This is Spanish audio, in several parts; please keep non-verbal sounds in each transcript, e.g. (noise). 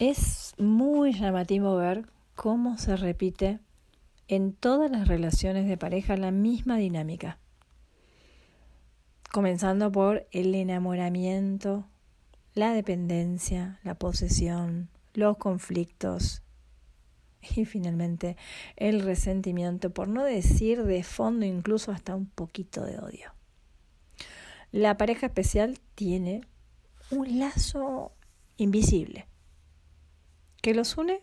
Es muy llamativo ver cómo se repite en todas las relaciones de pareja la misma dinámica. Comenzando por el enamoramiento, la dependencia, la posesión, los conflictos y finalmente el resentimiento, por no decir de fondo incluso hasta un poquito de odio. La pareja especial tiene un lazo invisible que los une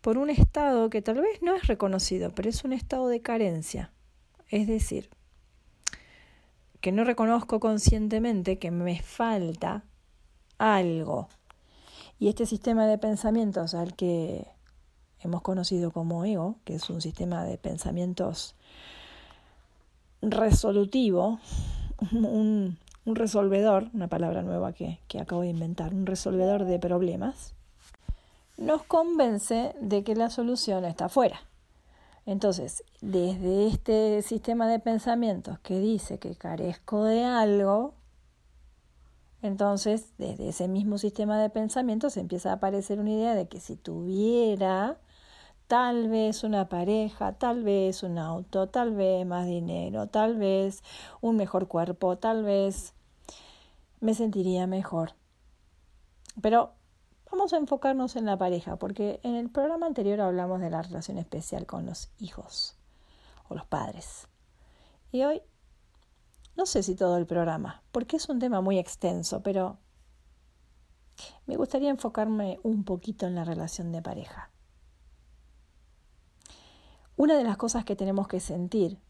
por un estado que tal vez no es reconocido, pero es un estado de carencia. Es decir, que no reconozco conscientemente que me falta algo. Y este sistema de pensamientos al que hemos conocido como ego, que es un sistema de pensamientos resolutivo, un, resolvedor, una palabra nueva que, que acabo de inventar, un resolvedor de problemas, nos convence de que la solución está afuera. Entonces, desde este sistema de pensamientos que dice que carezco de algo, entonces desde ese mismo sistema de pensamientos empieza a aparecer una idea de que si tuviera tal vez una pareja, tal vez un auto, tal vez más dinero, tal vez un mejor cuerpo, tal vez me sentiría mejor. Pero Vamos a enfocarnos en la pareja, porque en el programa anterior hablamos de la relación especial con los hijos o los padres. Y hoy, no sé si todo el programa, porque es un tema muy extenso, pero me gustaría enfocarme un poquito en la relación de pareja. Una de las cosas que tenemos que sentir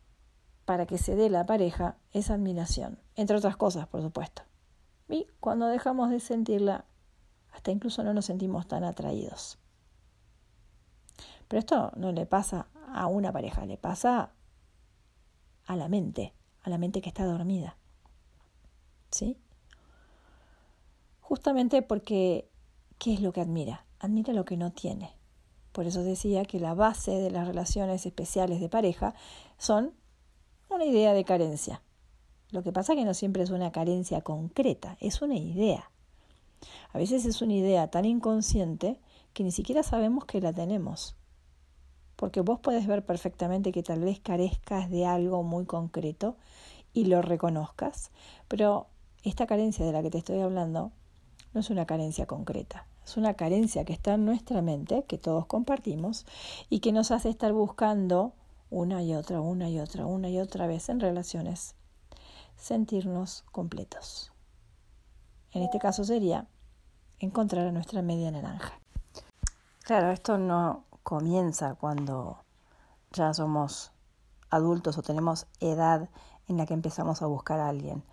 para que se dé la pareja es admiración, entre otras cosas, por supuesto. Y cuando dejamos de sentirla, hasta incluso no nos sentimos tan atraídos. Pero esto no le pasa a una pareja, le pasa a la mente, a la mente que está dormida. ¿Sí? Justamente porque, ¿qué es lo que admira? Admira lo que no tiene. Por eso decía que la base de las relaciones especiales de pareja son una idea de carencia. Lo que pasa es que no siempre es una carencia concreta, es una idea. A veces es una idea tan inconsciente que ni siquiera sabemos que la tenemos. Porque vos puedes ver perfectamente que tal vez carezcas de algo muy concreto y lo reconozcas, pero esta carencia de la que te estoy hablando no es una carencia concreta, es una carencia que está en nuestra mente, que todos compartimos y que nos hace estar buscando una y otra, una y otra, una y otra vez en relaciones, sentirnos completos. En este caso sería encontrar a nuestra media naranja. Claro, esto no comienza cuando ya somos adultos o tenemos edad en la que empezamos a buscar a alguien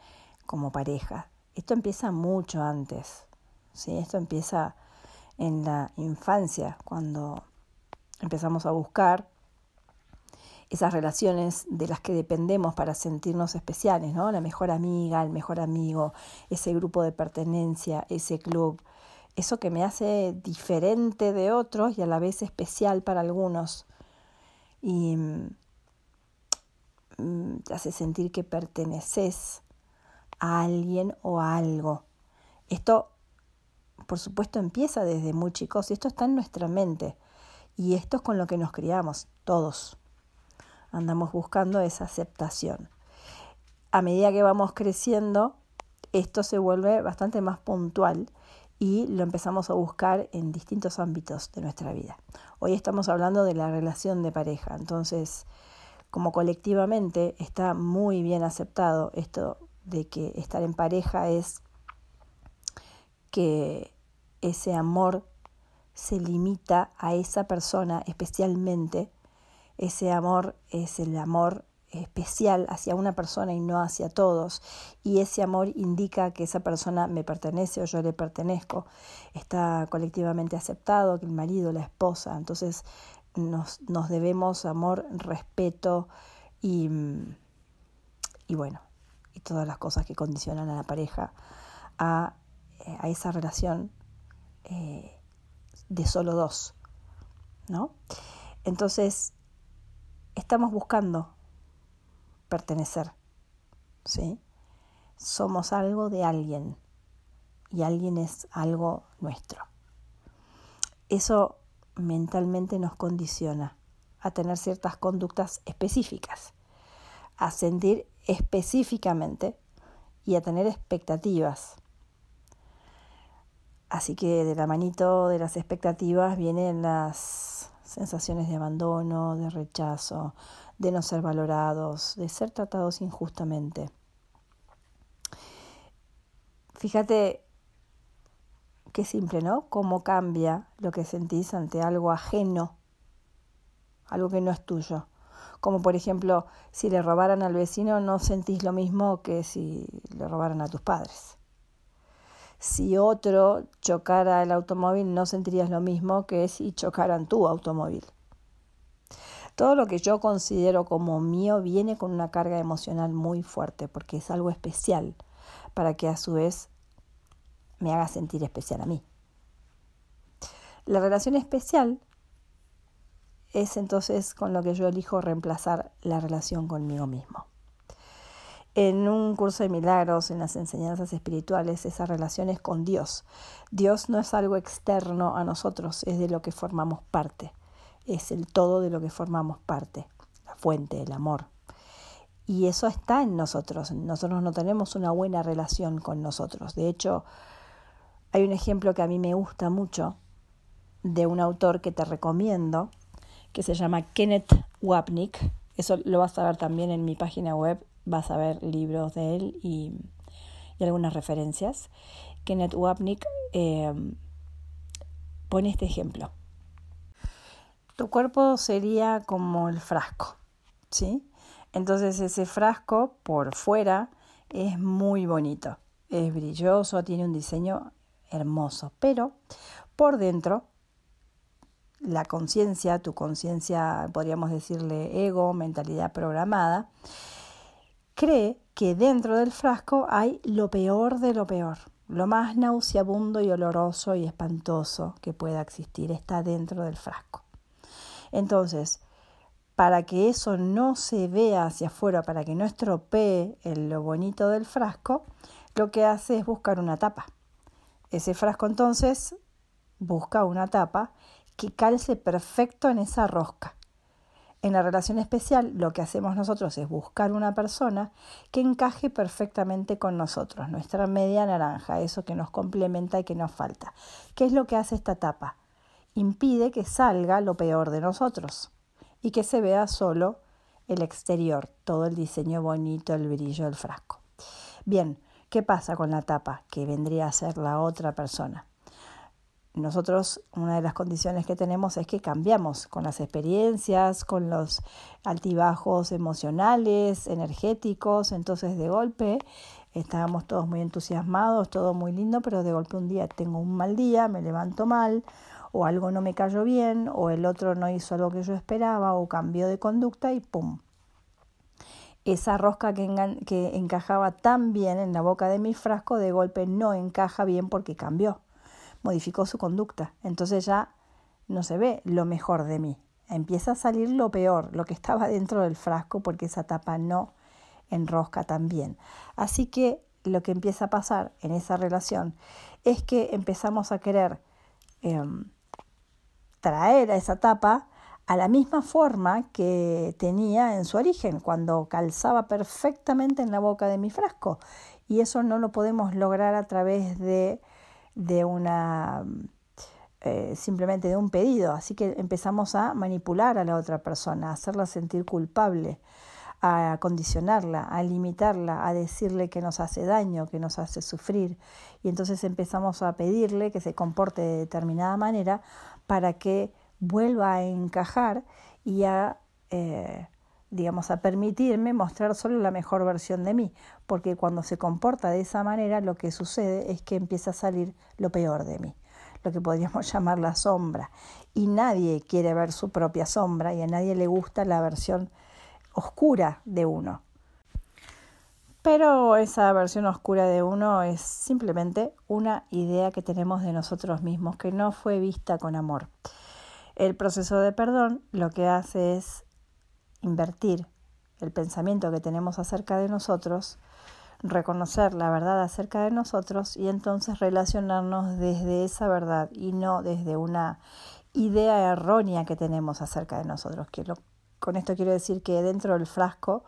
como pareja. Esto empieza mucho antes. ¿sí? Esto empieza en la infancia, cuando empezamos a buscar esas relaciones de las que dependemos para sentirnos especiales, ¿no? La mejor amiga, el mejor amigo, ese grupo de pertenencia, ese club, eso que me hace diferente de otros y a la vez especial para algunos. Y mm, te hace sentir que perteneces a alguien o a algo. Esto, por supuesto, empieza desde muy chicos y esto está en nuestra mente. Y esto es con lo que nos criamos, todos andamos buscando esa aceptación. A medida que vamos creciendo, esto se vuelve bastante más puntual y lo empezamos a buscar en distintos ámbitos de nuestra vida. Hoy estamos hablando de la relación de pareja, entonces como colectivamente está muy bien aceptado esto de que estar en pareja es que ese amor se limita a esa persona especialmente ese amor es el amor especial hacia una persona y no hacia todos. Y ese amor indica que esa persona me pertenece o yo le pertenezco. Está colectivamente aceptado que el marido, la esposa. Entonces nos, nos debemos amor, respeto y, y bueno, y todas las cosas que condicionan a la pareja a, a esa relación eh, de solo dos. ¿No? Entonces, estamos buscando pertenecer, ¿sí? Somos algo de alguien y alguien es algo nuestro. eso mentalmente nos condiciona a tener ciertas conductas específicas, a sentir específicamente y a tener expectativas. Así que de la manito de las expectativas vienen las sensaciones de abandono, de rechazo, de no ser valorados, de ser tratados injustamente. Fíjate qué simple, ¿no? Cómo cambia lo que sentís ante algo ajeno, algo que no es tuyo. Como por ejemplo, si le robaran al vecino, no sentís lo mismo que si le robaran a tus padres. Si otro chocara el automóvil, no sentirías lo mismo que si chocaran tu automóvil. Todo lo que yo considero como mío viene con una carga emocional muy fuerte, porque es algo especial, para que a su vez me haga sentir especial a mí. La relación especial es entonces con lo que yo elijo reemplazar la relación conmigo mismo. En un curso de milagros, en las enseñanzas espirituales, esa relación es con Dios. Dios no es algo externo a nosotros, es de lo que formamos parte, es el todo de lo que formamos parte, la fuente, el amor. Y eso está en nosotros. Nosotros no tenemos una buena relación con nosotros. De hecho, hay un ejemplo que a mí me gusta mucho de un autor que te recomiendo, que se llama Kenneth Wapnick. Eso lo vas a ver también en mi página web, vas a ver libros de él y, algunas referencias. Kenneth Wapnick eh, pone este ejemplo. Tu cuerpo sería como el frasco, ¿sí? Entonces ese frasco por fuera es muy bonito, es brilloso, tiene un diseño hermoso, pero por dentro la conciencia, tu conciencia, podríamos decirle ego, mentalidad programada, cree que dentro del frasco hay lo peor de lo peor. Lo más nauseabundo y oloroso y espantoso que pueda existir está dentro del frasco. Entonces, para que eso no se vea hacia afuera, para que no estropee lo bonito del frasco, lo que hace es buscar una tapa. Ese frasco entonces busca una tapa que calce perfecto en esa rosca. En la relación especial lo que hacemos nosotros es buscar una persona que encaje perfectamente con nosotros, nuestra media naranja, eso que nos complementa y que nos falta. ¿Qué es lo que hace esta tapa? Impide que salga lo peor de nosotros y que se vea solo el exterior, todo el diseño bonito, el brillo del frasco. Bien, ¿qué pasa con la tapa? Que vendría a ser la otra persona nosotros una de las condiciones que tenemos es que cambiamos con las experiencias, con los altibajos emocionales, energéticos, entonces de golpe estábamos todos muy entusiasmados, todo muy lindo, pero de golpe un día tengo un mal día, me levanto mal, o algo no me cayó bien, o el otro no hizo lo que yo esperaba, o cambió de conducta y ¡pum! Esa rosca que, que encajaba tan bien en la boca de mi frasco, de golpe no encaja bien porque cambió modificó su conducta. Entonces ya no se ve lo mejor de mí. Empieza a salir lo peor, lo que estaba dentro del frasco, porque esa tapa no enrosca tan bien. Así que lo que empieza a pasar en esa relación es que empezamos a querer em, traer a esa tapa a la misma forma que tenía en su origen, cuando calzaba perfectamente en la boca de mi frasco. Y eso no lo podemos lograr a través de de una eh, simplemente de un pedido, así que empezamos a manipular a la otra persona, a hacerla sentir culpable, a condicionarla, a limitarla, a decirle que nos hace daño, que nos hace sufrir. Y entonces empezamos a pedirle que se comporte de determinada manera para que vuelva a encajar y a eh, digamos, a permitirme mostrar solo la mejor versión de mí, porque cuando se comporta de esa manera lo que sucede es que empieza a salir lo peor de mí, lo que podríamos (laughs) llamar la sombra, y nadie quiere ver su propia sombra y a nadie le gusta la versión oscura de uno. Pero esa versión oscura de uno es simplemente una idea que tenemos de nosotros mismos que no fue vista con amor. El proceso de perdón lo que hace es invertir el pensamiento que tenemos acerca de nosotros, reconocer la verdad acerca de nosotros y entonces relacionarnos desde esa verdad y no desde una idea errónea que tenemos acerca de nosotros. Con esto quiero decir que dentro del frasco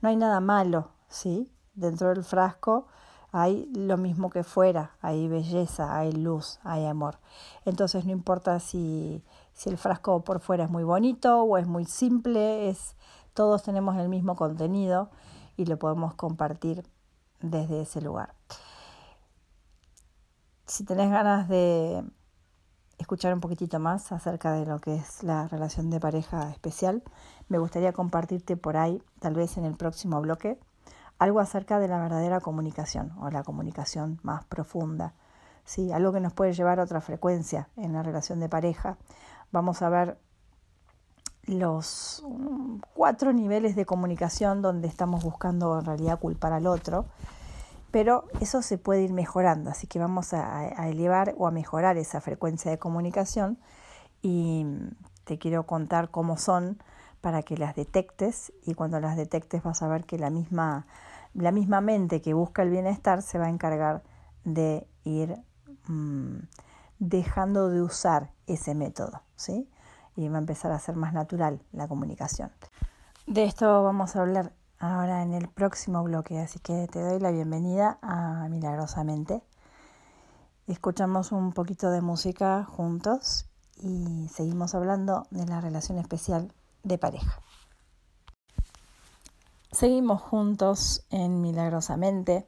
no hay nada malo, ¿sí? Dentro del frasco hay lo mismo que fuera, hay belleza, hay luz, hay amor. Entonces no importa si, si el frasco por fuera es muy bonito o es muy simple, es, todos tenemos el mismo contenido y lo podemos compartir desde ese lugar. Si tenés ganas de escuchar un poquitito más acerca de lo que es la relación de pareja especial, me gustaría compartirte por ahí, tal vez en el próximo bloque, algo acerca de la verdadera comunicación o la comunicación más profunda. ¿sí? Algo que nos puede llevar a otra frecuencia en la relación de pareja. Vamos a ver los mm, cuatro niveles de comunicación donde estamos buscando en realidad culpar al otro, pero eso se puede ir mejorando, así que vamos a, elevar o a mejorar esa frecuencia de comunicación y te quiero contar cómo son para que las detectes y cuando las detectes vas a ver que la misma, la misma mente que busca el bienestar se va a encargar de ir mm, dejando de usar ese método, ¿sí? y va a empezar a ser más natural la comunicación. De esto vamos a hablar ahora en el próximo bloque, así que te doy la bienvenida a Milagrosamente. Escuchamos un poquito de música juntos y seguimos hablando de la relación especial de pareja. Seguimos juntos en Milagrosamente.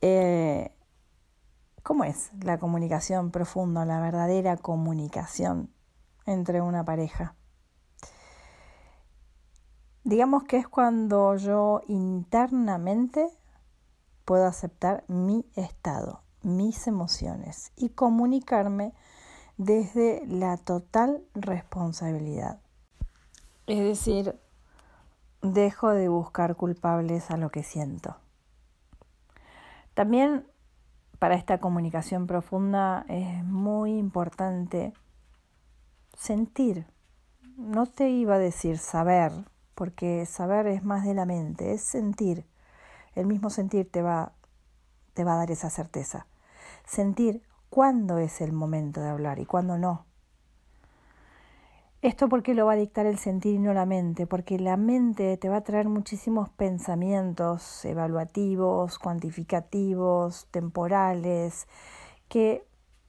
Eh, ¿Cómo es la comunicación profunda, la verdadera comunicación entre una pareja. Digamos que es cuando yo internamente puedo aceptar mi estado, mis emociones y comunicarme desde la total responsabilidad. Es decir, dejo de buscar culpables a lo que siento. También para esta comunicación profunda es muy importante sentir. No te iba a decir saber, porque saber es más de la mente, es sentir. El mismo sentir te va, te va a dar esa certeza. Sentir cuándo es el momento de hablar y cuándo no. Esto porque lo va a dictar el sentir y no la mente, porque la mente te va a traer muchísimos pensamientos evaluativos, cuantificativos, temporales, que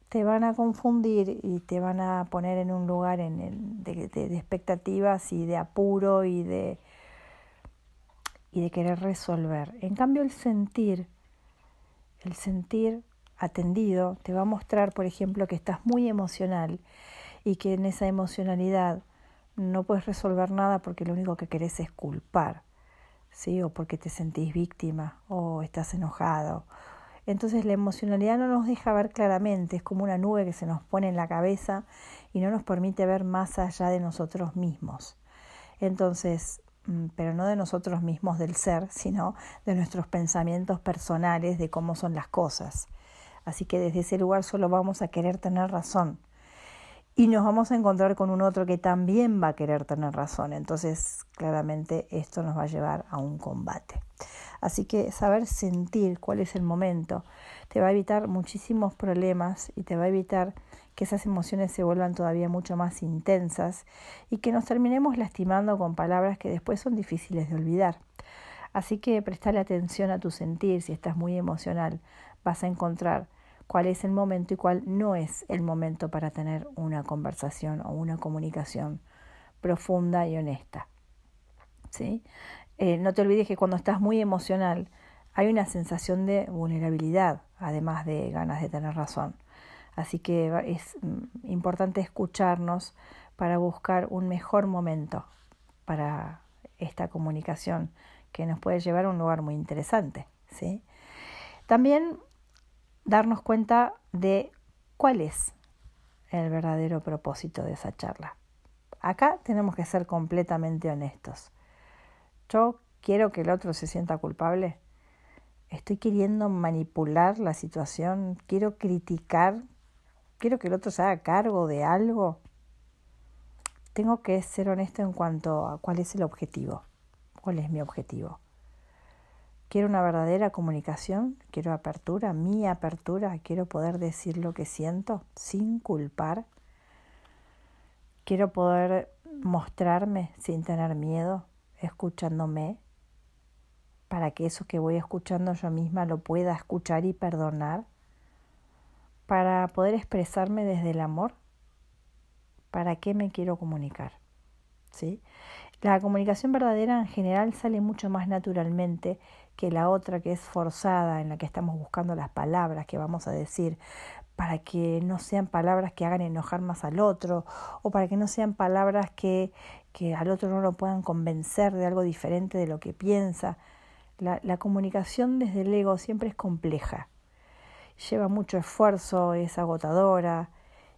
te van a confundir y te van a poner en un lugar en de, de, expectativas y de apuro y de, y de querer resolver. En cambio el sentir, el sentir atendido te va a mostrar, por ejemplo, que estás muy emocional y que en esa emocionalidad no puedes resolver nada porque lo único que querés es culpar, ¿sí? O porque te sentís víctima o estás enojado entonces la emocionalidad no nos deja ver claramente, es como una nube que se nos pone en la cabeza y no nos permite ver más allá de nosotros mismos. Entonces, mm, pero no de nosotros mismos del ser, (laughs) sino de nuestros pensamientos personales de cómo son las cosas. Así que desde ese lugar solo vamos a querer tener razón. Y nos vamos a encontrar con un otro que también va a querer tener razón. Entonces, claramente esto nos va a llevar a un combate. Así que saber sentir cuál es el momento te va a evitar muchísimos problemas y te va a evitar que esas emociones se vuelvan todavía mucho más intensas y que nos terminemos lastimando con palabras que después son difíciles de olvidar. Así que prestale atención a tu sentir, si estás muy emocional, vas a encontrar cuál es el momento y cuál no es el momento para tener una conversación o una comunicación profunda y honesta. ¿Sí? Eh, no te olvides que cuando estás muy emocional hay una sensación de vulnerabilidad, además de ganas de tener razón. Así que es mm, importante escucharnos para buscar un mejor momento para esta comunicación que nos puede llevar a un lugar muy interesante. ¿sí? También darnos cuenta de cuál es el verdadero propósito de esa charla. Acá tenemos que ser completamente honestos. Yo quiero que el otro se sienta culpable. Estoy queriendo manipular la situación, quiero criticar, quiero que el otro se haga cargo de algo. Tengo que ser honesto en cuanto a cuál es el objetivo, cuál es mi objetivo. Quiero una verdadera comunicación, quiero apertura, mi apertura, quiero poder decir lo que siento sin culpar. Quiero poder mostrarme sin tener miedo, escuchándome, para que eso que voy escuchando yo misma lo pueda escuchar y perdonar, para poder expresarme desde el amor. ¿Para qué me quiero comunicar? ¿Sí? La comunicación verdadera en general sale mucho más naturalmente que la otra que es forzada, en la que estamos buscando las palabras que vamos a decir, para que no sean palabras que hagan enojar más al otro, o para que no sean palabras que, que al otro no lo puedan convencer de algo diferente de lo que piensa. La, la comunicación desde el ego siempre es compleja, lleva mucho esfuerzo, es agotadora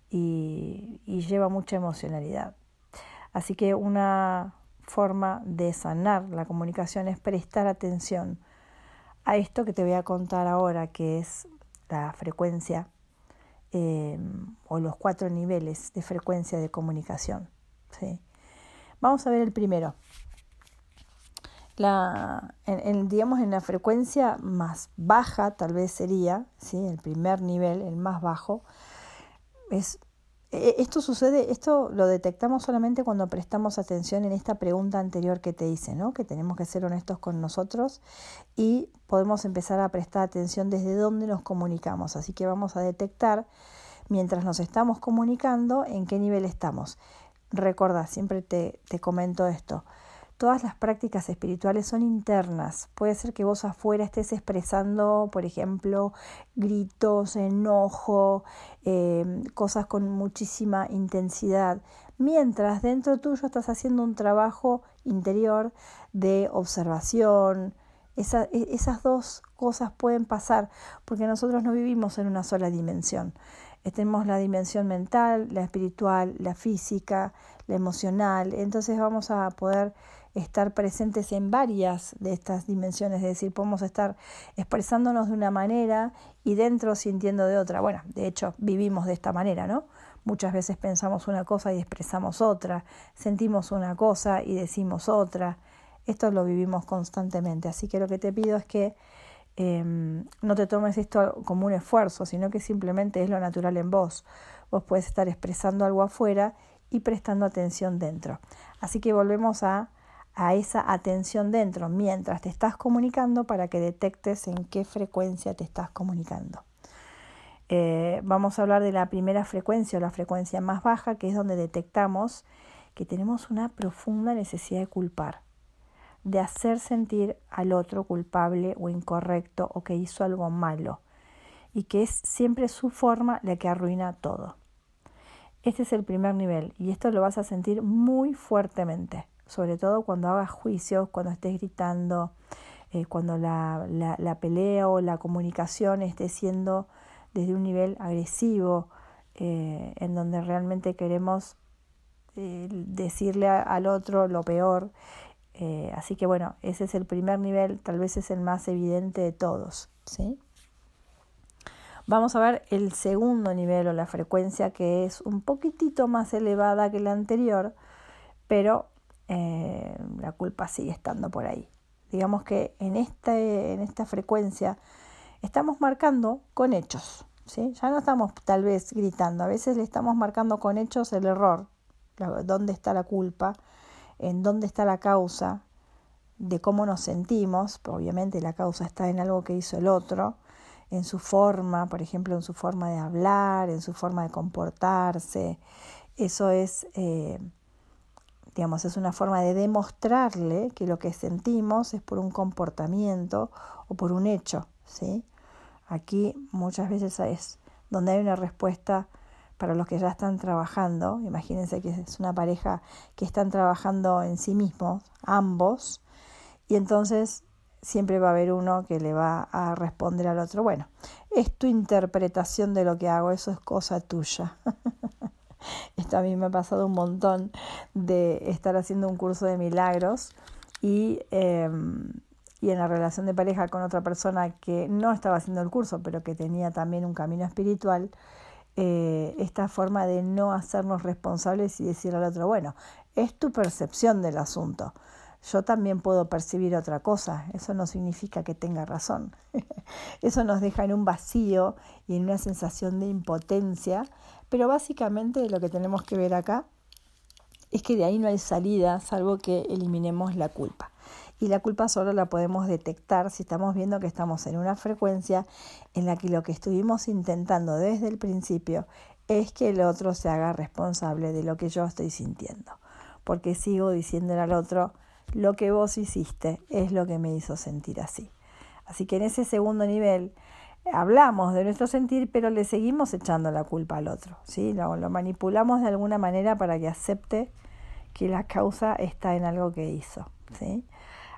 y, y lleva mucha emocionalidad. Así que una forma de sanar la comunicación es prestar atención a esto que te voy a contar ahora, que es la frecuencia em, o los cuatro niveles de frecuencia de comunicación. ¿sí? Vamos a ver el primero. La, en, digamos en la frecuencia más baja tal vez sería, ¿sí? el primer nivel, el más bajo, es esto sucede, esto lo detectamos solamente cuando prestamos atención en esta pregunta anterior que te hice, ¿no? Que tenemos que ser honestos con nosotros y podemos empezar a prestar atención desde dónde nos comunicamos. Así que vamos a detectar mientras nos estamos comunicando en qué nivel estamos. Recuerda, siempre te, te comento esto. Todas las prácticas espirituales son internas. Puede ser que vos afuera estés expresando, por ejemplo, gritos, enojo, eh, cosas con muchísima intensidad, mientras dentro tuyo estás haciendo un trabajo interior de observación. E, esas dos cosas pueden pasar porque nosotros no vivimos en una sola dimensión. Tenemos la dimensión mental, la espiritual, la física, la emocional. Entonces vamos a poder estar presentes en varias de estas dimensiones, es decir, podemos estar expresándonos de una manera y dentro sintiendo de otra. Bueno, de hecho, vivimos de esta manera, ¿no? Muchas veces pensamos una cosa y expresamos otra, sentimos una cosa y decimos otra. Esto lo vivimos constantemente, así que lo que te pido es que em, no te tomes esto como un esfuerzo, sino que simplemente es lo natural en vos. Vos puedes estar expresando algo afuera y prestando atención dentro. Así que volvemos a a esa atención dentro mientras te estás comunicando para que detectes en qué frecuencia te estás comunicando. Eh, vamos a hablar de la primera frecuencia o la frecuencia más baja, que es donde detectamos que tenemos una profunda necesidad de culpar, de hacer sentir al otro culpable o incorrecto o que hizo algo malo, y que es siempre su forma la que arruina todo. Este es el primer nivel y esto lo vas a sentir muy fuertemente sobre todo cuando hagas juicios, cuando estés gritando, eh, cuando la, la, pelea o la comunicación esté siendo desde un nivel agresivo, eh, en donde realmente queremos eh, decirle al otro lo peor. así que bueno, ese es el primer nivel, tal vez es el más evidente de todos. ¿sí? Vamos a ver el segundo nivel o la frecuencia que es un poquitito más elevada que la anterior, pero eh, la culpa sigue estando por ahí. Digamos que en, este, en esta frecuencia estamos marcando con hechos. ¿sí? Ya no estamos tal vez gritando, a veces le estamos marcando con hechos el error, dónde está la culpa, en dónde está la causa, de cómo nos sentimos, obviamente la causa está en algo que hizo el otro, en su forma, por ejemplo, en su forma de hablar, en su forma de comportarse. Eso es eh, Digamos, es una forma de demostrarle que lo que sentimos es por un comportamiento o por un hecho, ¿sí? Aquí muchas veces es donde hay una respuesta para los que ya están trabajando. Imagínense que es una pareja que están trabajando en sí mismos, ambos, y entonces siempre va a haber uno que le va a responder al otro, bueno, es tu interpretación de lo que hago, eso es cosa tuya. (laughs) Esto a mí me ha pasado un montón de estar haciendo un curso de milagros y, em, y en la relación de pareja con otra persona que no estaba haciendo el curso, pero que tenía también un camino espiritual, eh, esta forma de no hacernos responsables y decir al otro, bueno, es tu percepción del asunto. yo también puedo percibir otra cosa. Eso no significa que tenga razón. (laughs) Eso nos deja en un vacío y en una sensación de impotencia. Pero básicamente lo que tenemos que ver acá es que de ahí no hay salida salvo que eliminemos la culpa. Y la culpa solo la podemos detectar si estamos viendo que estamos en una frecuencia en la que lo que estuvimos intentando desde el principio es que el otro se haga responsable de lo que yo estoy sintiendo. Porque sigo diciéndole al otro, lo que vos hiciste es lo que me hizo sentir así. Así que en ese segundo nivel hablamos de nuestro sentir, pero le seguimos echando la culpa al otro, ¿sí? Lo, lo manipulamos de alguna manera para que acepte que la causa está en algo que hizo, ¿sí?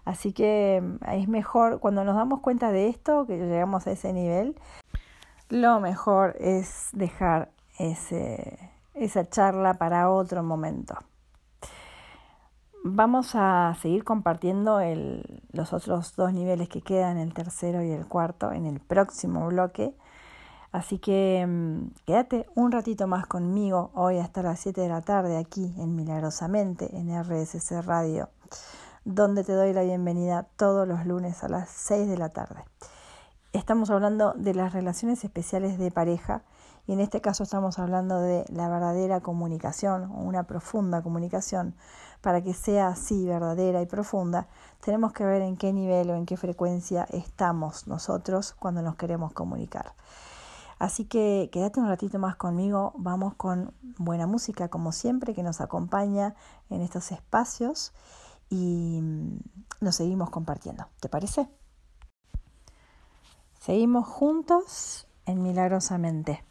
Así que mm, es mejor, cuando nos damos cuenta de esto, que llegamos a ese nivel, lo mejor es dejar ese, esa charla para otro momento. Vamos a seguir compartiendo los otros dos niveles que quedan, el tercero y el cuarto, en el próximo bloque. Así que mm, quédate un ratito más conmigo hoy hasta las 7 de la tarde aquí en Milagrosamente en RSC Radio, donde te doy la bienvenida todos los lunes a las 6 de la tarde. Estamos hablando de las relaciones especiales de pareja y en este caso estamos hablando de la verdadera comunicación una profunda comunicación para que sea así verdadera y profunda, tenemos que ver en qué nivel o en qué frecuencia estamos nosotros cuando nos queremos comunicar. Así que quédate un ratito más conmigo, vamos con buena música como siempre que nos acompaña en estos espacios y mm, nos seguimos compartiendo. ¿Te parece? Seguimos juntos en Milagrosamente.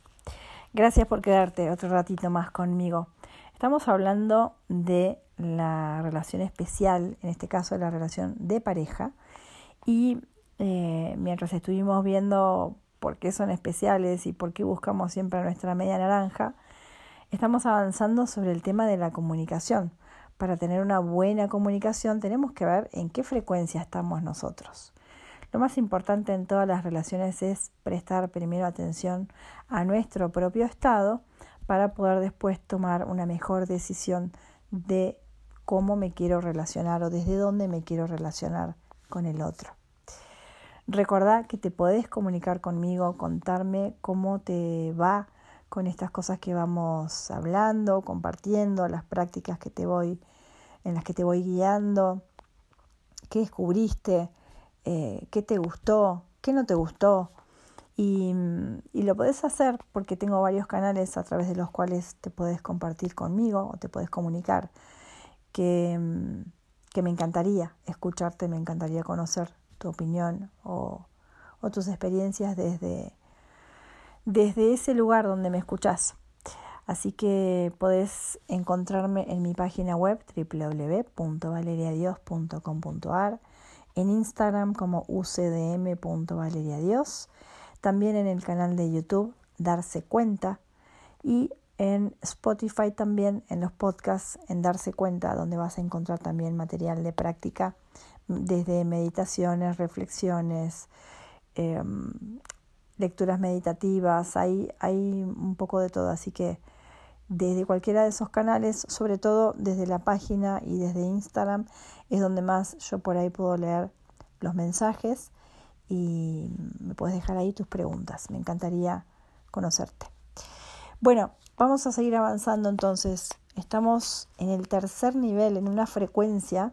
Gracias por quedarte otro ratito más conmigo. Estamos hablando de la relación especial, en este caso la relación de pareja, y eh, mientras estuvimos viendo por qué son especiales y por qué buscamos siempre nuestra media naranja, estamos avanzando sobre el tema de la comunicación. Para tener una buena comunicación tenemos que ver en qué frecuencia estamos nosotros. Lo más importante en todas las relaciones es prestar primero atención a nuestro propio estado para poder después tomar una mejor decisión de cómo me quiero relacionar o desde dónde me quiero relacionar con el otro. Recordá que te podés comunicar conmigo, contarme cómo te va con estas cosas que vamos hablando, compartiendo, las prácticas que te voy, en las que te voy guiando, qué descubriste, eh, qué te gustó, qué no te gustó. Y, y, lo podés hacer porque tengo varios canales a través de los cuales te podés compartir conmigo o te podés comunicar que, mm, que me encantaría escucharte, me encantaría conocer tu opinión o, o tus experiencias desde, desde ese lugar donde me escuchás. Así que podés encontrarme en mi página web www.valeriadios.com.ar, en Instagram como ucdm.valeriadios, también en el canal de YouTube Darse Cuenta y en Spotify también, en los podcasts, en darse cuenta, donde vas a encontrar también material de práctica, desde meditaciones, reflexiones, em, lecturas meditativas, hay, hay un poco de todo, así que desde cualquiera de esos canales, sobre todo desde la página y desde Instagram, es donde más yo por ahí puedo leer los mensajes y me puedes dejar ahí tus preguntas. Me encantaría conocerte. Bueno, Vamos a seguir avanzando entonces. Estamos en el tercer nivel, en una frecuencia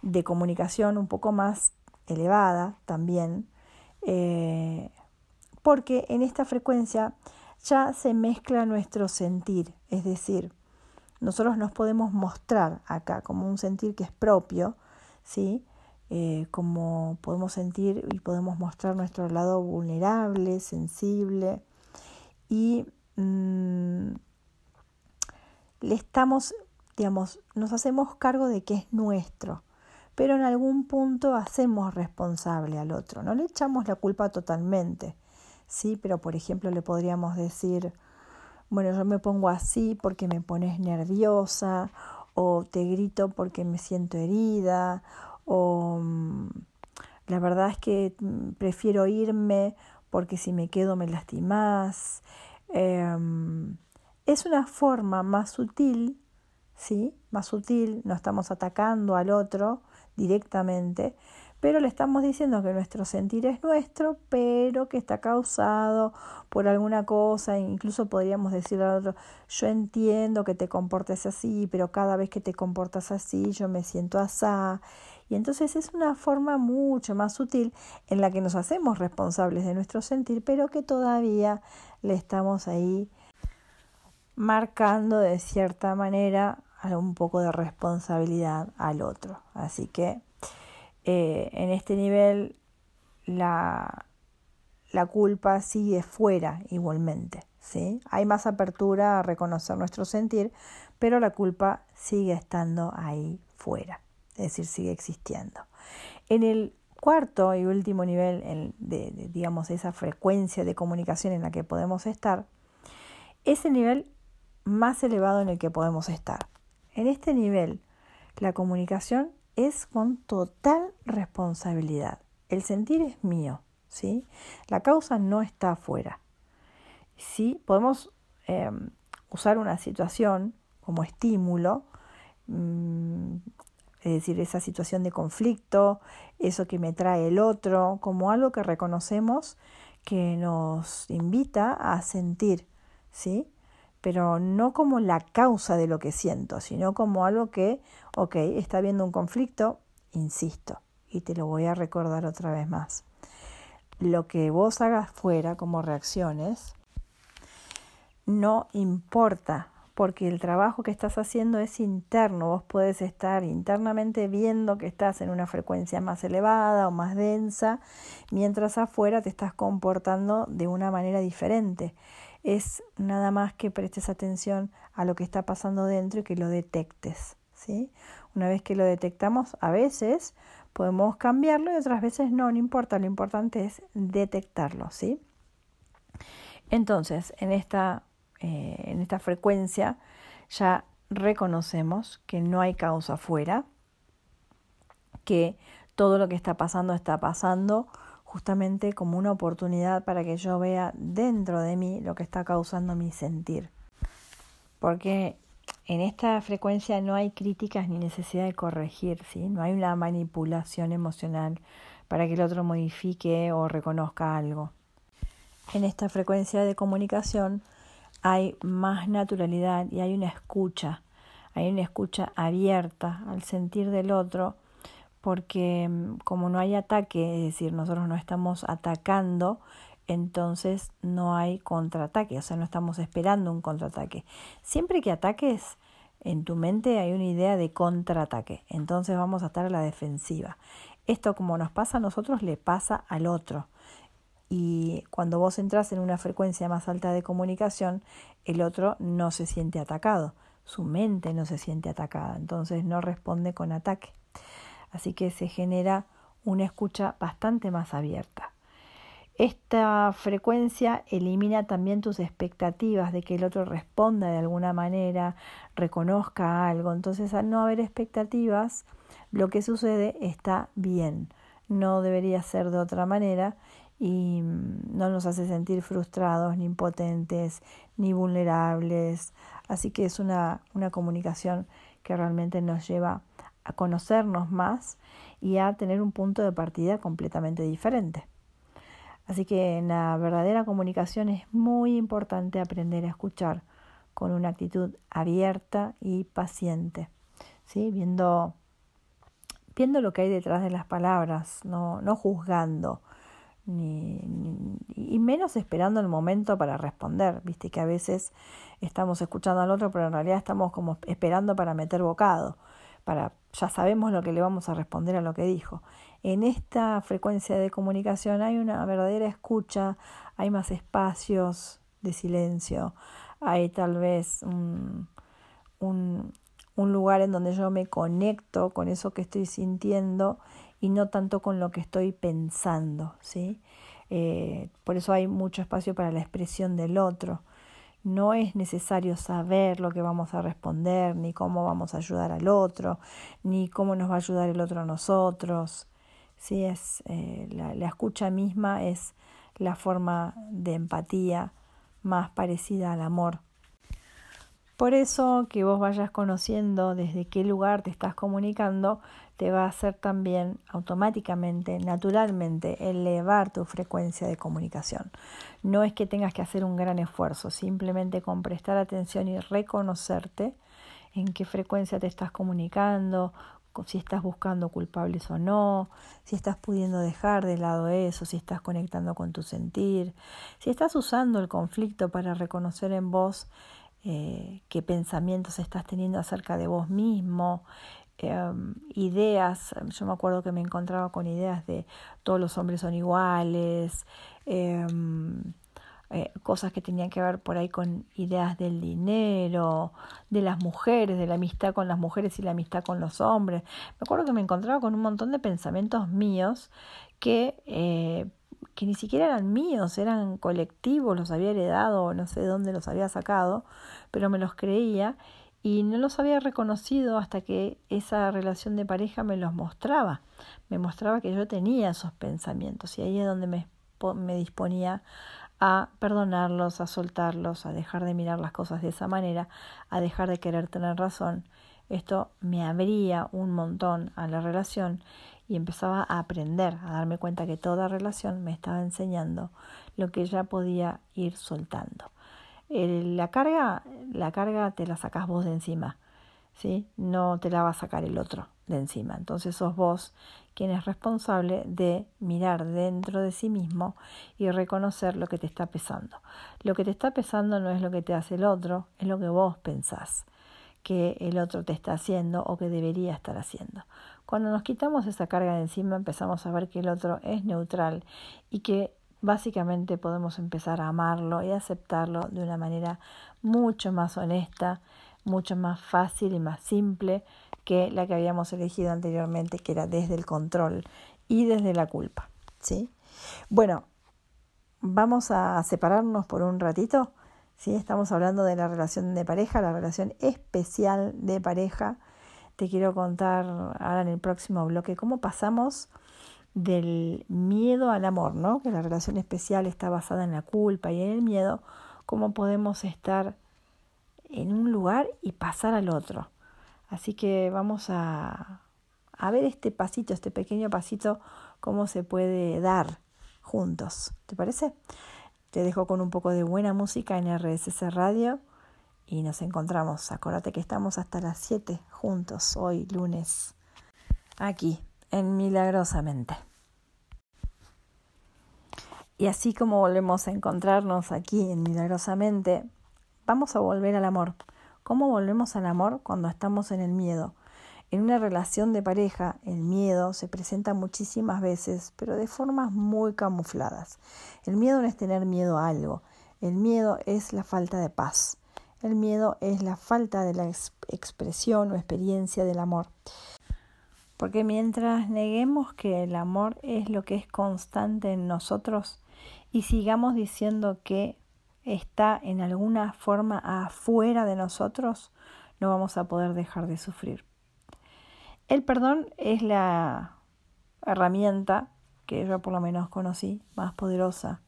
de comunicación un poco más elevada también, eh, porque en esta frecuencia ya se mezcla nuestro sentir, es decir, nosotros nos podemos mostrar acá como un sentir que es propio, ¿sí? Eh, como podemos sentir y podemos mostrar nuestro lado vulnerable, sensible y Mm, le estamos, digamos, nos hacemos cargo de que es nuestro, pero en algún punto hacemos responsable al otro, no le echamos la culpa totalmente, sí, pero por ejemplo le podríamos decir, bueno, yo me pongo así porque me pones nerviosa, o te grito porque me siento herida, o mm, la verdad es que mm, prefiero irme porque si me quedo me lastimas. Em, es una forma más sutil, ¿sí? Más sutil, no estamos atacando al otro directamente, pero le estamos diciendo que nuestro sentir es nuestro, pero que está causado por alguna cosa, incluso podríamos decir al otro, yo entiendo que te comportes así, pero cada vez que te comportas así, yo me siento asá. Y entonces es una forma mucho más sutil en la que nos hacemos responsables de nuestro sentir, pero que todavía le estamos ahí marcando de cierta manera un poco de responsabilidad al otro. Así que eh, en este nivel la, la culpa sigue fuera igualmente. ¿sí? Hay más apertura a reconocer nuestro sentir, pero la culpa sigue estando ahí fuera, es decir, sigue existiendo. En el cuarto y último nivel de, de, digamos, esa frecuencia de comunicación en la que podemos estar, es el nivel más elevado en el que podemos estar. En este nivel, la comunicación es con total responsabilidad. El sentir es mío, ¿sí? La causa no está afuera. Sí, podemos em, usar una situación como estímulo, mm, es decir, esa situación de conflicto, eso que me trae el otro, como algo que reconocemos que nos invita a sentir, ¿sí? pero no como la causa de lo que siento, sino como algo que, ok, está habiendo un conflicto, insisto, y te lo voy a recordar otra vez más. Lo que vos hagas fuera como reacciones no importa, porque el trabajo que estás haciendo es interno. Vos puedes estar internamente viendo que estás en una frecuencia más elevada o más densa, mientras afuera te estás comportando de una manera diferente es nada más que prestes atención a lo que está pasando dentro y que lo detectes. ¿sí? Una vez que lo detectamos, a veces podemos cambiarlo y otras veces no, no importa, lo importante es detectarlo. ¿sí? Entonces, en esta, eh, en esta frecuencia ya reconocemos que no hay causa afuera, que todo lo que está pasando está pasando justamente como una oportunidad para que yo vea dentro de mí lo que está causando mi sentir. Porque en esta frecuencia no hay críticas ni necesidad de corregir, ¿sí? no hay una manipulación emocional para que el otro modifique o reconozca algo. En esta frecuencia de comunicación hay más naturalidad y hay una escucha, hay una escucha abierta al sentir del otro porque mm, como no hay ataque, es decir, nosotros no estamos atacando, entonces no hay contraataque, o sea, no estamos esperando un contraataque. Siempre que ataques, en tu mente hay una idea de contraataque, entonces vamos a estar a la defensiva. Esto como nos pasa a nosotros, le pasa al otro. Y cuando vos entras en una frecuencia más alta de comunicación, el otro no se siente atacado, su mente no se siente atacada, entonces no responde con ataque así que se genera una escucha bastante más abierta. Esta frecuencia elimina también tus expectativas de que el otro responda de alguna manera, reconozca algo. Entonces, al no haber expectativas, lo que sucede está bien. No debería ser de otra manera y mm, no nos hace sentir frustrados, ni impotentes, ni vulnerables. Así que es una, una comunicación que realmente nos lleva a conocernos más y a tener un punto de partida completamente diferente. Así que en la verdadera comunicación es muy importante aprender a escuchar con una actitud abierta y paciente, ¿sí? viendo, viendo lo que hay detrás de las palabras, no, no juzgando, ni, y menos esperando el momento para responder. Viste que a veces estamos escuchando al otro, pero en realidad estamos como esperando para meter bocado para ya sabemos lo que le vamos a responder a lo que dijo. En esta frecuencia de comunicación hay una verdadera escucha, hay más espacios de silencio, hay tal vez un, un, un lugar en donde yo me conecto con eso que estoy sintiendo y no tanto con lo que estoy pensando, ¿sí? Eh, por eso hay mucho espacio para la expresión del otro. No es necesario saber lo que vamos a responder, ni cómo vamos a ayudar al otro, ni cómo nos va a ayudar el otro a nosotros. Sí, es, eh, la, la escucha misma es la forma de empatía más parecida al amor. Por eso que vos vayas conociendo desde qué lugar te estás comunicando, te va a hacer también automáticamente, naturalmente, elevar tu frecuencia de comunicación. No es que tengas que hacer un gran esfuerzo, simplemente con prestar atención y reconocerte en qué frecuencia te estás comunicando, si estás buscando culpables o no, si estás pudiendo dejar de lado eso, si estás conectando con tu sentir, si estás usando el conflicto para reconocer en vos eh, qué pensamientos estás teniendo acerca de vos mismo, em, ideas, yo me acuerdo que me encontraba con ideas de todos los hombres son iguales, em, eh, cosas que tenían que ver por ahí con ideas del dinero, de las mujeres, de la amistad con las mujeres y la amistad con los hombres. Me acuerdo que me encontraba con un montón de pensamientos míos que, eh, que ni siquiera eran míos, eran colectivos, los había heredado, no sé de dónde los había sacado, pero me los creía y no los había reconocido hasta que esa relación de pareja me los mostraba, me mostraba que yo tenía esos pensamientos y ahí es donde me, me disponía a perdonarlos, a soltarlos, a dejar de mirar las cosas de esa manera, a dejar de querer tener razón. Esto me abría un montón a la relación y empezaba a aprender, a darme cuenta que toda relación me estaba enseñando lo que ya podía ir soltando. la carga, la carga te la sacas vos de encima, ¿sí? No te la va a sacar el otro de encima. Entonces sos vos quien es responsable de mirar dentro de sí mismo y reconocer lo que te está pesando. Lo que te está pesando no es lo que te hace el otro, es lo que vos pensás que el otro te está haciendo o que debería estar haciendo. Cuando nos quitamos esa carga de encima empezamos a ver que el otro es neutral y que básicamente podemos empezar a amarlo y aceptarlo de una manera mucho más honesta, mucho más fácil y más simple que la que habíamos elegido anteriormente, que era desde el control y desde la culpa. ¿sí? Bueno, vamos a separarnos por un ratito. ¿sí? Estamos hablando de la relación de pareja, la relación especial de pareja. Te quiero contar ahora en el próximo bloque cómo pasamos del miedo al amor, ¿no? Que la relación especial está basada en la culpa y en el miedo, cómo podemos estar en un lugar y pasar al otro. Así que vamos a, a ver este pasito, este pequeño pasito, cómo se puede dar juntos. ¿Te parece? Te dejo con un poco de buena música en RSS Radio y nos encontramos. Acuérdate que estamos hasta las 7 juntos hoy, lunes, aquí, en Milagrosamente. Y así como volvemos a encontrarnos aquí en Milagrosamente, vamos a volver al amor. ¿Cómo volvemos al amor cuando estamos en el miedo? En una relación de pareja, el miedo se presenta muchísimas veces, pero de formas muy camufladas. El miedo no es tener miedo a algo, el miedo es la falta de paz. El miedo es la falta de la expresión o experiencia del amor. Porque mientras neguemos que el amor es lo que es constante en nosotros y sigamos diciendo que está en alguna forma afuera de nosotros, no vamos a poder dejar de sufrir. El perdón es la herramienta que yo por lo menos conocí más poderosa,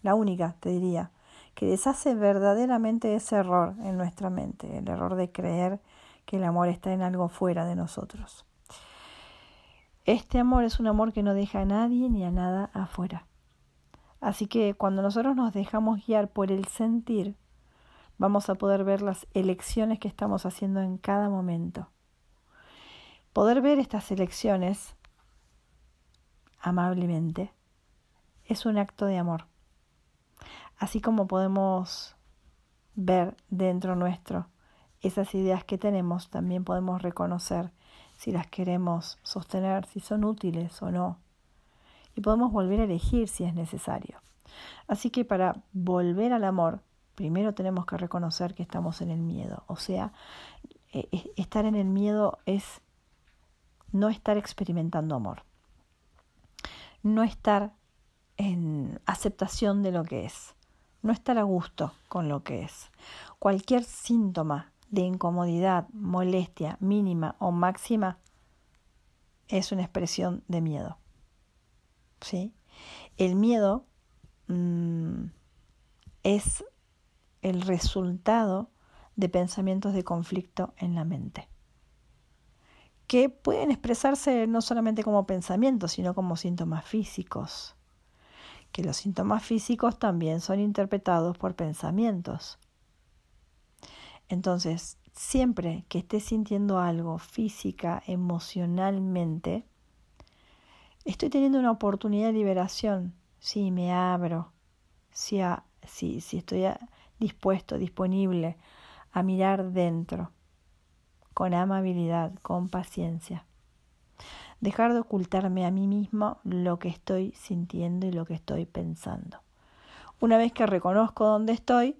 la única, te diría, que deshace verdaderamente ese error en nuestra mente, el error de creer que el amor está en algo fuera de nosotros. Este amor es un amor que no deja a nadie ni a nada afuera. Así que cuando nosotros nos dejamos guiar por el sentir, vamos a poder ver las elecciones que estamos haciendo en cada momento. Poder ver estas elecciones amablemente es un acto de amor. Así como podemos ver dentro nuestro esas ideas que tenemos, también podemos reconocer si las queremos sostener, si son útiles o no y podemos volver a elegir si es necesario. Así que para volver al amor, primero tenemos que reconocer que estamos en el miedo. O sea, e, e, estar en el miedo es no estar experimentando amor, no estar en aceptación de lo que es, no estar a gusto con lo que es. Cualquier síntoma de incomodidad, molestia mínima o máxima es una expresión de miedo. ¿sí? El miedo mm, es el resultado de pensamientos de conflicto en la mente, que pueden expresarse no solamente como pensamientos, sino como síntomas físicos, que los síntomas físicos también son interpretados por pensamientos. Entonces, siempre que estés sintiendo algo física, emocionalmente, estoy teniendo una oportunidad de liberación. Si me abro, si, si estoy dispuesto, disponible a mirar dentro, con amabilidad, con paciencia. Dejar de ocultarme a mí mismo lo que estoy sintiendo y lo que estoy pensando. Una vez que reconozco dónde estoy,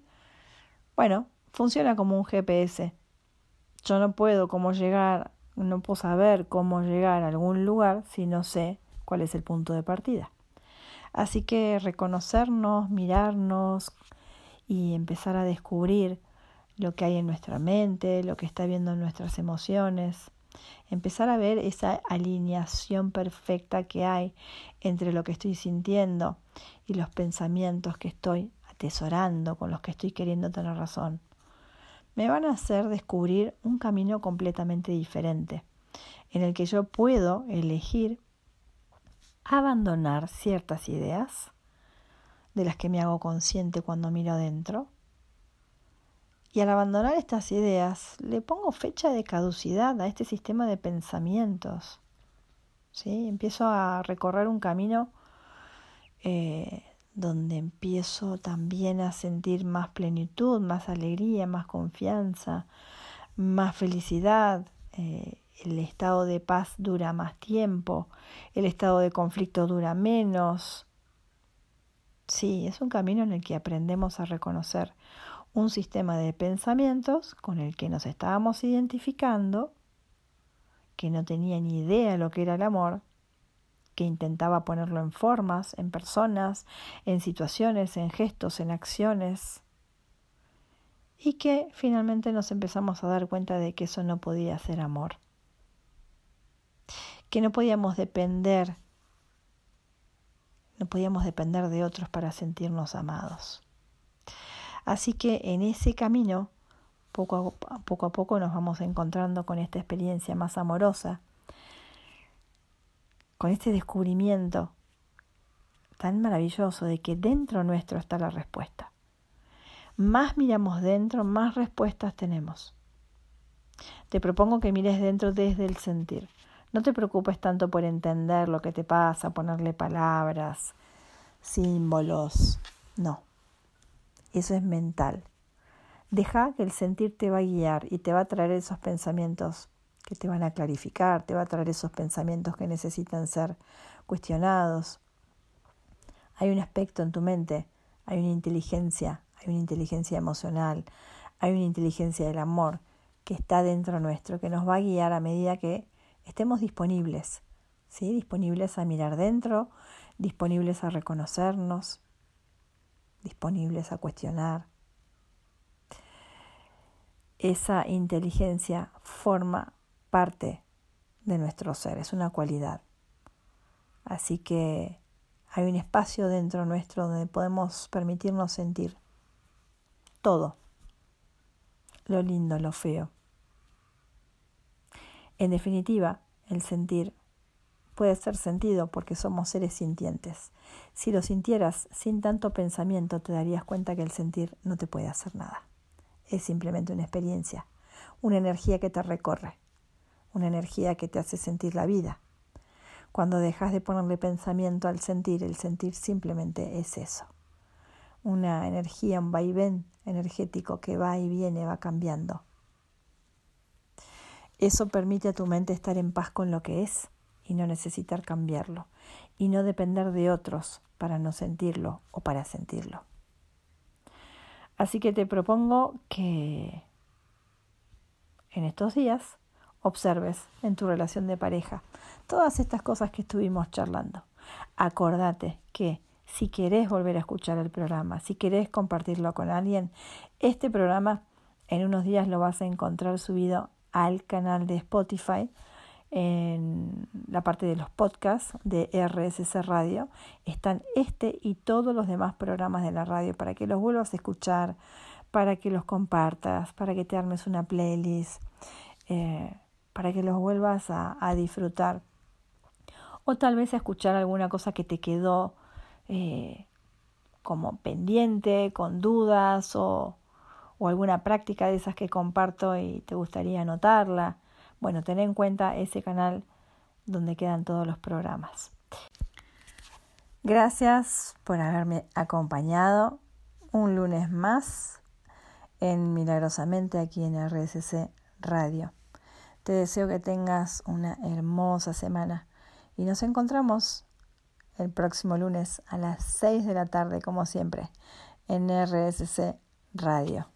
bueno, funciona como un GPS. Yo no puedo cómo llegar, no puedo saber cómo llegar a algún lugar si no sé cuál es el punto de partida. Así que reconocernos, mirarnos y empezar a descubrir lo que hay en nuestra mente, lo que está viendo en nuestras emociones, empezar a ver esa alineación perfecta que hay entre lo que estoy sintiendo y los pensamientos que estoy atesorando, con los que estoy queriendo tener razón, me van a hacer descubrir un camino completamente diferente, en el que yo puedo elegir abandonar ciertas ideas de las que me hago consciente cuando miro adentro y al abandonar estas ideas, le pongo fecha de caducidad a este sistema de pensamientos. ¿sí? Empiezo a recorrer un camino eh, donde empiezo también a sentir más plenitud, más alegría, más confianza, más felicidad. Eh, el estado de paz dura más tiempo, el estado de conflicto dura menos. Sí, es un camino en el que aprendemos a reconocer un sistema de pensamientos con el que nos estábamos identificando, que no tenía ni idea lo que era el amor, que intentaba ponerlo en formas, en personas, en situaciones, en gestos, en acciones, y que finalmente nos empezamos a dar cuenta de que eso no podía ser amor, que no podíamos depender, no podíamos depender de otros para sentirnos amados. Así que en ese camino, poco a, poco nos vamos encontrando con esta experiencia más amorosa, con este descubrimiento tan maravilloso de que dentro nuestro está la respuesta. Más miramos dentro, más respuestas tenemos. Te propongo que mires dentro desde el sentir. No te preocupes tanto por entender lo que te pasa, ponerle palabras, símbolos. No. Eso es mental. Deja que el sentir te va a guiar y te va a traer esos pensamientos que te van a clarificar, te va a traer esos pensamientos que necesitan ser cuestionados. Hay un aspecto en tu mente, hay una inteligencia, hay una inteligencia emocional, hay una inteligencia del amor que está dentro nuestro, que nos va a guiar a medida que estemos disponibles, ¿sí? disponibles a mirar dentro, disponibles a reconocernos, disponibles a cuestionar. Esa inteligencia forma parte de nuestro ser, es una cualidad. Así que hay un espacio dentro nuestro donde podemos permitirnos sentir todo, lo lindo, lo feo. En definitiva, el sentir puede ser sentido porque somos seres sintientes. Si lo sintieras sin tanto pensamiento, te darías cuenta que el sentir no te puede hacer nada. Es simplemente una experiencia, una energía que te recorre, una energía que te hace sentir la vida. Cuando dejas de ponerle pensamiento al sentir, el sentir simplemente es eso. Una energía, un vaivén energético que va y viene, va cambiando. Eso permite a tu mente estar en paz con lo que es y no necesitar cambiarlo, y no depender de otros para no sentirlo o para sentirlo. Así que te propongo que en estos días observes en tu relación de pareja todas estas cosas que estuvimos charlando. Acordate que si querés volver a escuchar el programa, si querés compartirlo con alguien, este programa en unos días lo vas a encontrar subido al canal de Spotify en la parte de los podcasts de RSC Radio están este y todos los demás programas de la radio para que los vuelvas a escuchar, para que los compartas, para que te armes una playlist, eh, para que los vuelvas a, disfrutar. O tal vez a escuchar alguna cosa que te quedó eh, como pendiente, con dudas o, o alguna práctica de esas que comparto y te gustaría anotarla. Bueno, ten en cuenta ese canal donde quedan todos los programas. Gracias por haberme acompañado un lunes más en Milagrosamente aquí en RSC Radio. Te deseo que tengas una hermosa semana y nos encontramos el próximo lunes a las 6 de la tarde, como siempre, en RSC Radio.